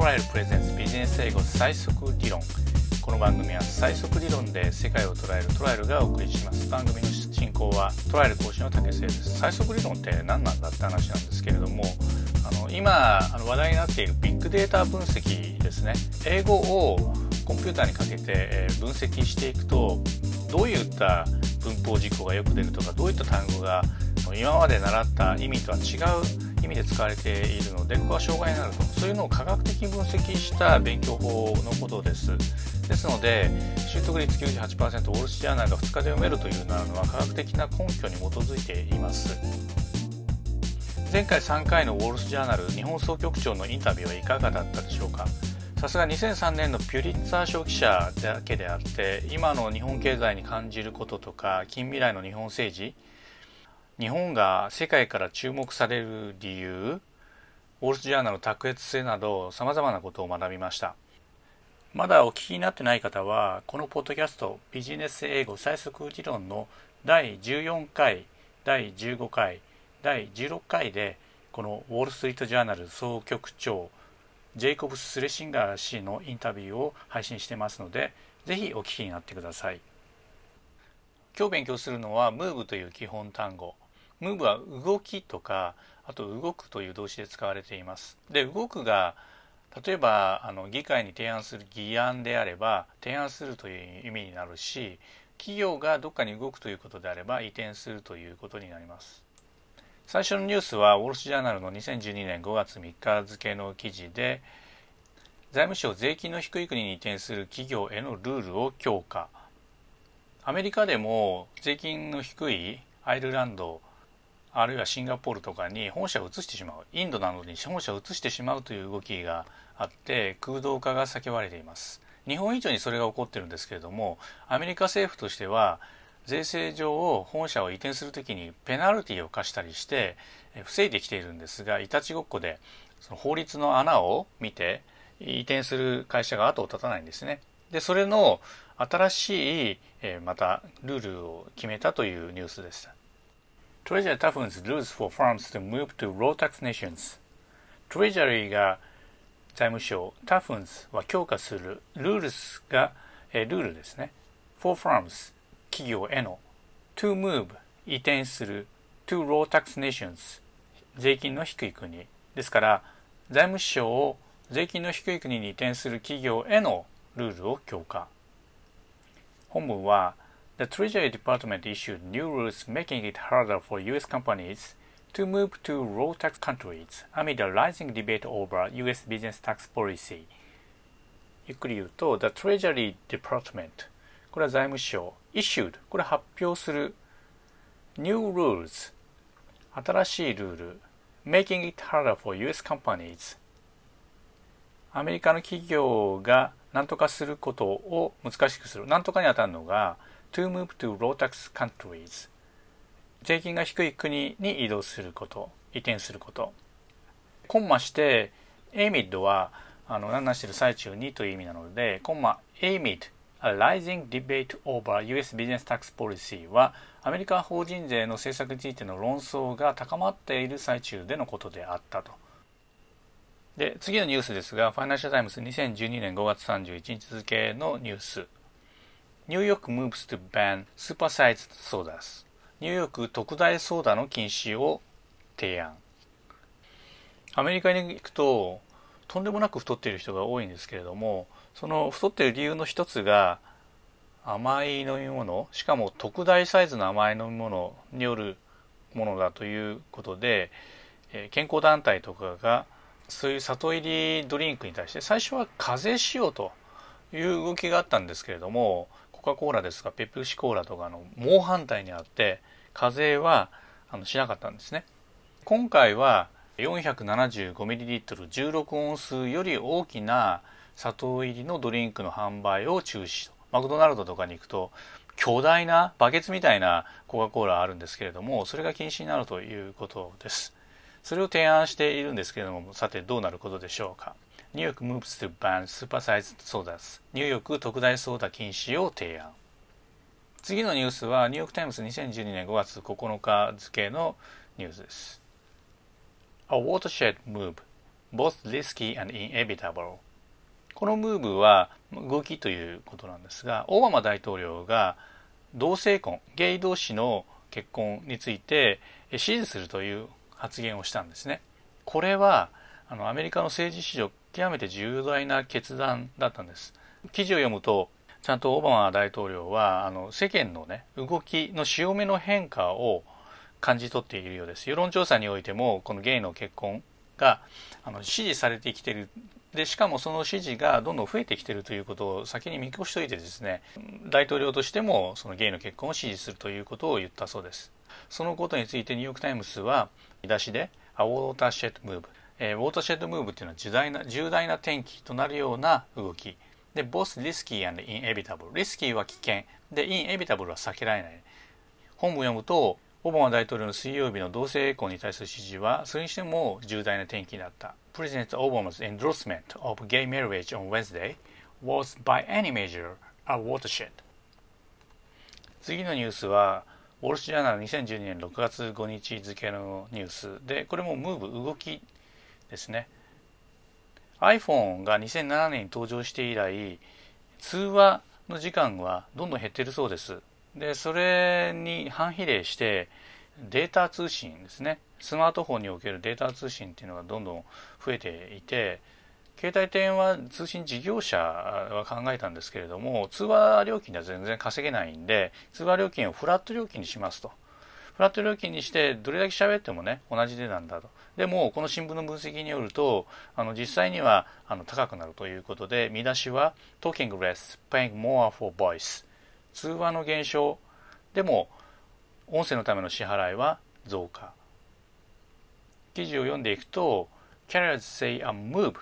トライルプレゼンツビジネス英語最速理論この番組は最速理論で世界を捉えるトライルがお送りします。番組の進行はトライル講師の竹瀬です。最速理論って何なんだって話なんですけれどもあの今あの話題になっているビッグデータ分析ですね。英語をコンピューターにかけて、え分析していくとどういった文法事項がよく出るとかどういった単語が今まで習った意味とは違う意味で使われているのでここは障害になると。そういうのを科学的に分析した勉強法のことです。ですので習得率98%オールスジャーナルが2日で読めるというのは科学的な根拠に基づいています。前回3回のウォール・スジャーナル日本総局長のインタビューはいかがだったでしょうか。さすが2003年のピュリッツァー賞記者だけであって今の日本経済に感じることとか近未来の日本政治日本が世界から注目される理由ウォール・ジャーナルの卓越性などさまざまなことを学びましたまだお聞きになってない方はこのポッドキャストビジネス英語最速理論の第14回第15回第16回でこのウォール・ストリート・ジャーナル総局長ジェイコブス・スレシンガー氏のインタビューを配信してますので、ぜひお聞きになってください。今日勉強するのは move という基本単語。Move は動きとか、あと動くという動詞で使われています。で、動くが例えばあの議会に提案する議案であれば提案するという意味になるし企業がどっかに動くということであれば移転するということになります最初のニュースはウォール・スジャーナルの2012年5月3日付の記事で財務省税金の低い国に移転する企業へのルールを強化アメリカでも税金の低いアイルランドあるいはシンガポールとかに本社を移してしまうインドなどに本社を移してしまうという動きがあって空洞化が叫ばれています日本以上にそれが起こってるんですけれどもアメリカ政府としては税制上を本社を移転するときにペナルティを課したりして防いできているんですがいたちごっこでその法律の穴を見て移転する会社が後を絶たないんですね。でそれの新しい、またルールを決めたというニュースでした。Treasury toughens rules for firms to move to low tax nations. Treasury が財務省、toughens は強化する、rules が、えルールですね。for firms 企業への to move 移転する to low tax nations 税金の低い国ですから財務省を税金の低い国に移転する企業へのルールを強化本文は The Treasury Department issued new rules making it harder for US companies to move to low tax countries amid a rising debate over US business tax policy ゆっくり言うと The Treasury Department これは財務省 issued これ発表する new rules 新しいルール making it harder for US companies アメリカの企業が何とかすることを難しくする何とかに当たるのが to move to low tax countries 税金が低い国に移動すること移転することコンマして amid はあの何々してる最中にという意味なのでコンマ amid A rising debate over US business tax policy はアメリカ法人税の政策についての論争が高まっている最中でのことであったと。で、次のニュースですが、ファイナンシャルタイムズ2012年5月31日付のニュース。 New York moves to ban supersized sodas。ニューヨーク特大ソーダの禁止を提案。アメリカに行くと、とんでもなく太っている人が多いんですけれども、その太っている理由の一つが甘い飲み物しかも特大サイズの甘い飲み物によるものだということで健康団体とかがそういう里入りドリンクに対して最初は課税しようという動きがあったんですけれどもコカ・コーラですとか？ペプシコーラとかの猛反対にあって課税はあのしなかったんですね。今回は 475ml16 オンスより大きな砂糖入りのドリンクの販売を中止と。マクドナルドとかに行くと巨大なバケツみたいなコカ・コーラあるんですけれどもそれが禁止になるということです。それを提案しているんですけれどもさてどうなることでしょうか？ New York moves to ban supersized sodas ニューヨーク特大ソーダ禁止を提案。次のニュースはニューヨークタイムズ2012年5月9日付のニュースです。A watershed move both risky and inevitable. このムーブは動きということなんですがオバマ大統領が同性婚ゲイ同士の結婚について支持するという発言をしたんですね。これはあのアメリカの政治史上極めて重大な決断だったんです。記事を読むとちゃんとオバマ大統領はあの世間のね動きの潮目の変化を感じ取っているようです。世論調査においてもこのゲイの結婚があの支持されてきているでしかもその支持がどんどん増えてきているということを先に見越しておいてですね大統領としてもそのゲイの結婚を支持するということを言ったそうです。そのことについてニューヨーク・タイムズは見出しで「A Watershed Move」えー、ウォーターシェッドムーブっていうのは重大な重大な転機となるような動き。で both risky and inevitable リスキーは危険。で inevitable は避けられない。本文を読むとオバマ大統領の水曜日の同性婚に対する支持はそれにしても重大な転機だった。President Obama's endorsement of gay marriage on Wednesday was by any measure a watershed. 次のニュースはウォール・スジャーナル2012年6月5日付のニュース。でこれもムーブ動きですね。iPhone が2007年に登場して以来通話の時間はどんどん減ってるそうです。でそれに反比例してデータ通信ですね。スマートフォンにおけるデータ通信っていうのがどんどん増えていて携帯電話通信事業者は考えたんですけれども通話料金では全然稼げないんで通話料金をフラット料金にしますと。フラット料金にしてどれだけ喋ってもね同じ値段だと。でもこの新聞の分析によるとあの実際にはあの高くなるということで見出しは Talking less, paying more for voice 通話の減少でも音声のための支払いは増加記事を読んでいくと Carriers say a move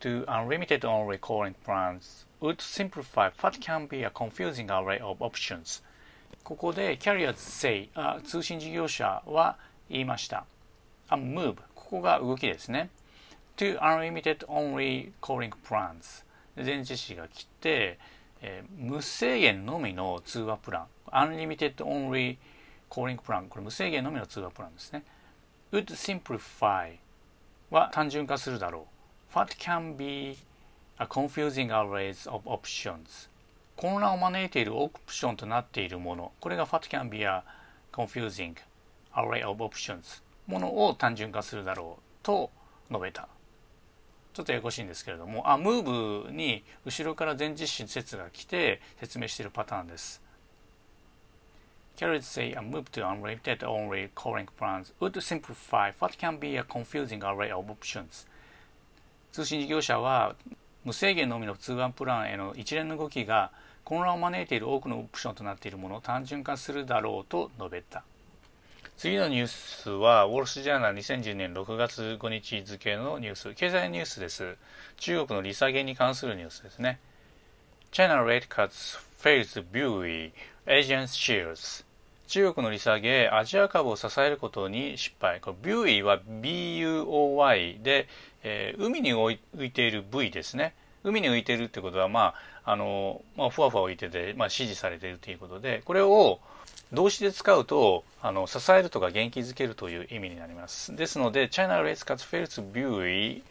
to unlimited only calling plans would simplify what can be a confusing array of options ここで Carriers say 通信事業者は言いました a move ここが動きですね to unlimited only calling plans 前置詞が来て、えー、無制限のみの通話プラン unlimited only calling plan これ無制限のみの通話プランですね would simplify は単純化するだろう what can be a confusing arrays of options 混乱を招いているオプションとなっているものこれが what can be a confusing array of options ものを単純化するだろうと述べた。ちょっとややこしいんですけれども。あムーブに後ろから前実施説が来て説明しているパターンです。Carriers say a move to unlimited only calling plans would simplify what can be a confusing array of options. 通信事業者は無制限のみの通話プランへの一連の動きが混乱を招いている多くのオプションとなっているものを単純化するだろうと述べた。次のニュースは、ウォール・スジャーナル2010年6月5日付のニュース、経済ニュースです。中国の利下げに関するニュースですね。China rate cuts fails buoy Asian shares 中国の利下げ、アジア株を支えることに失敗。これビューイは BUOY で、えー、海に浮いている V ですね。海に浮いてるってことは、まあ、あの、まあ、ふわふわ浮いてて、まあ、支持されているということで、これを、動詞で使うとあの支えるとか元気づけるという意味になります。ですので China rates cuts fails view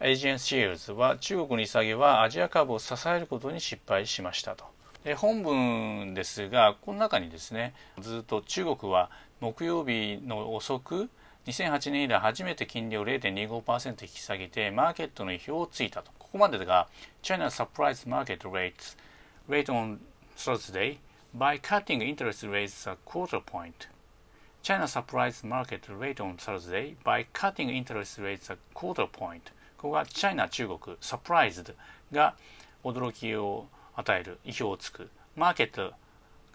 Asian shares は中国利下げはアジア株を支えることに失敗しましたと。で本文ですがこの中にですねずっと中国は木曜日の遅く2008年以来初めて金利を0.25%引き下げてマーケットの意表をついたとここまでが China surprise market rates rate on Thursday by cutting interest rates a quarter point. China surprised market rate on Thursday by cutting interest rates a quarter point. ここが China 中国 surprised が驚きを与える意表をつく。マーケット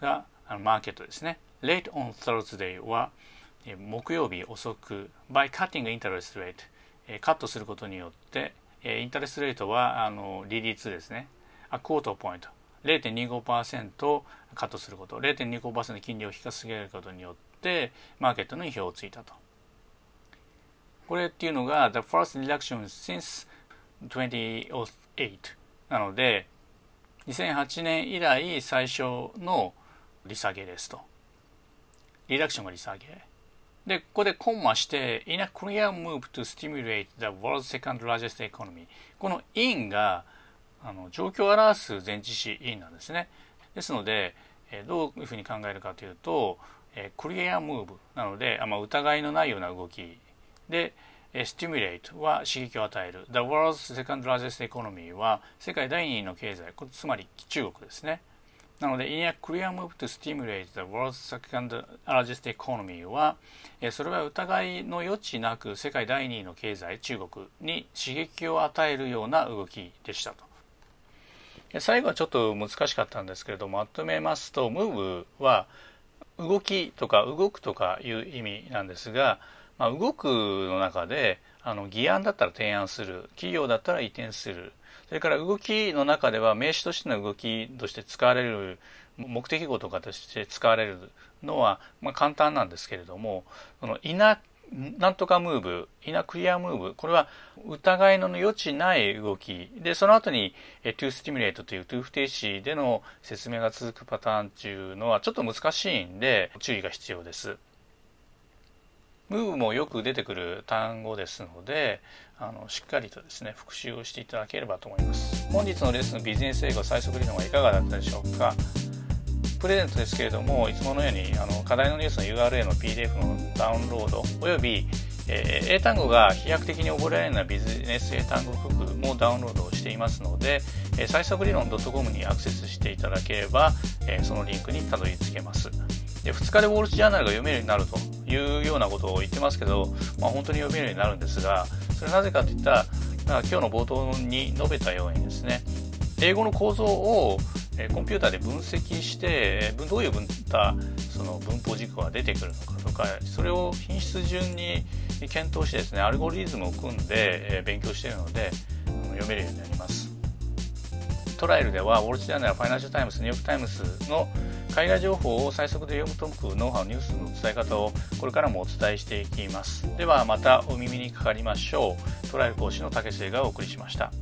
があのマーケットですね。late on Thursday は木曜日遅く by cutting interest rate カットすることによってインタレストレートはあの利率ですね。a quarter point 0.25%カットすること。0.25%金利を引かすげることによってマーケットの意表をついたと。これっていうのが The first reduction since 2008なので2008年以来最初の利下げですと。リダクションが利下げ。でここでコンマして in a clear move to stimulate the world's second largest economy この in があの状況を表す前置詞 in なんですねですのでえどういうふうに考えるかというとクリアムーブなので、あまあ、疑いのないような動きで stimulate は刺激を与える The world's second largest economy は世界第2位の経済つまり中国ですねなので In a clear move to stimulate the world's second largest economy はそれは疑いの余地なく世界第2位の経済中国に刺激を与えるような動きでしたと。最後はちょっと難しかったんですけれどもまとめますと move は動きとか動くとかいう意味なんですが、まあ、動くの中であの議案だったら提案する企業だったら移転するそれから動きの中では名詞としての動きとして使われる目的語とかとして使われるのは、まあ、簡単なんですけれどもそのイナなんとかムーブ、イナクリアムーブ、これは疑いの余地ない動き。で、その後に、to stimulate という to 不定詞での説明が続くパターンっていうのはちょっと難しいんで注意が必要です。ムーブもよく出てくる単語ですのであのしっかりとですね復習をしていただければと思います。本日のレッスンビジネス英語最速理論はいかがだったでしょうか？プレゼントですけれどもいつものようにあの課題のニュースの URL の PDF のダウンロードおよび、えー、英単語が飛躍的に覚えられるようなビジネス英単語服もダウンロードをしていますので、えー、最速理論 .com にアクセスしていただければ、えー、そのリンクにたどり着けます。で2日でウォール・ジャーナルが読めるようになるというようなことを言ってますけど、まあ、本当に読めるようになるんですがそれなぜかといったら今日の冒頭に述べたようにですね英語の構造をコンピューターで分析してどういう分その文法軸が出てくるのかとかそれを品質順に検討してですねアルゴリズムを組んで勉強しているので読めるようになります。トライルではウォール・ジャーナルファイナンシャル・タイムズニューヨーク・タイムズの海外情報を最速で読み解くノウハウニュースの伝え方をこれからもお伝えしていきます。ではまたお耳にかかりましょう。トライル講師の竹瀬がお送りしました。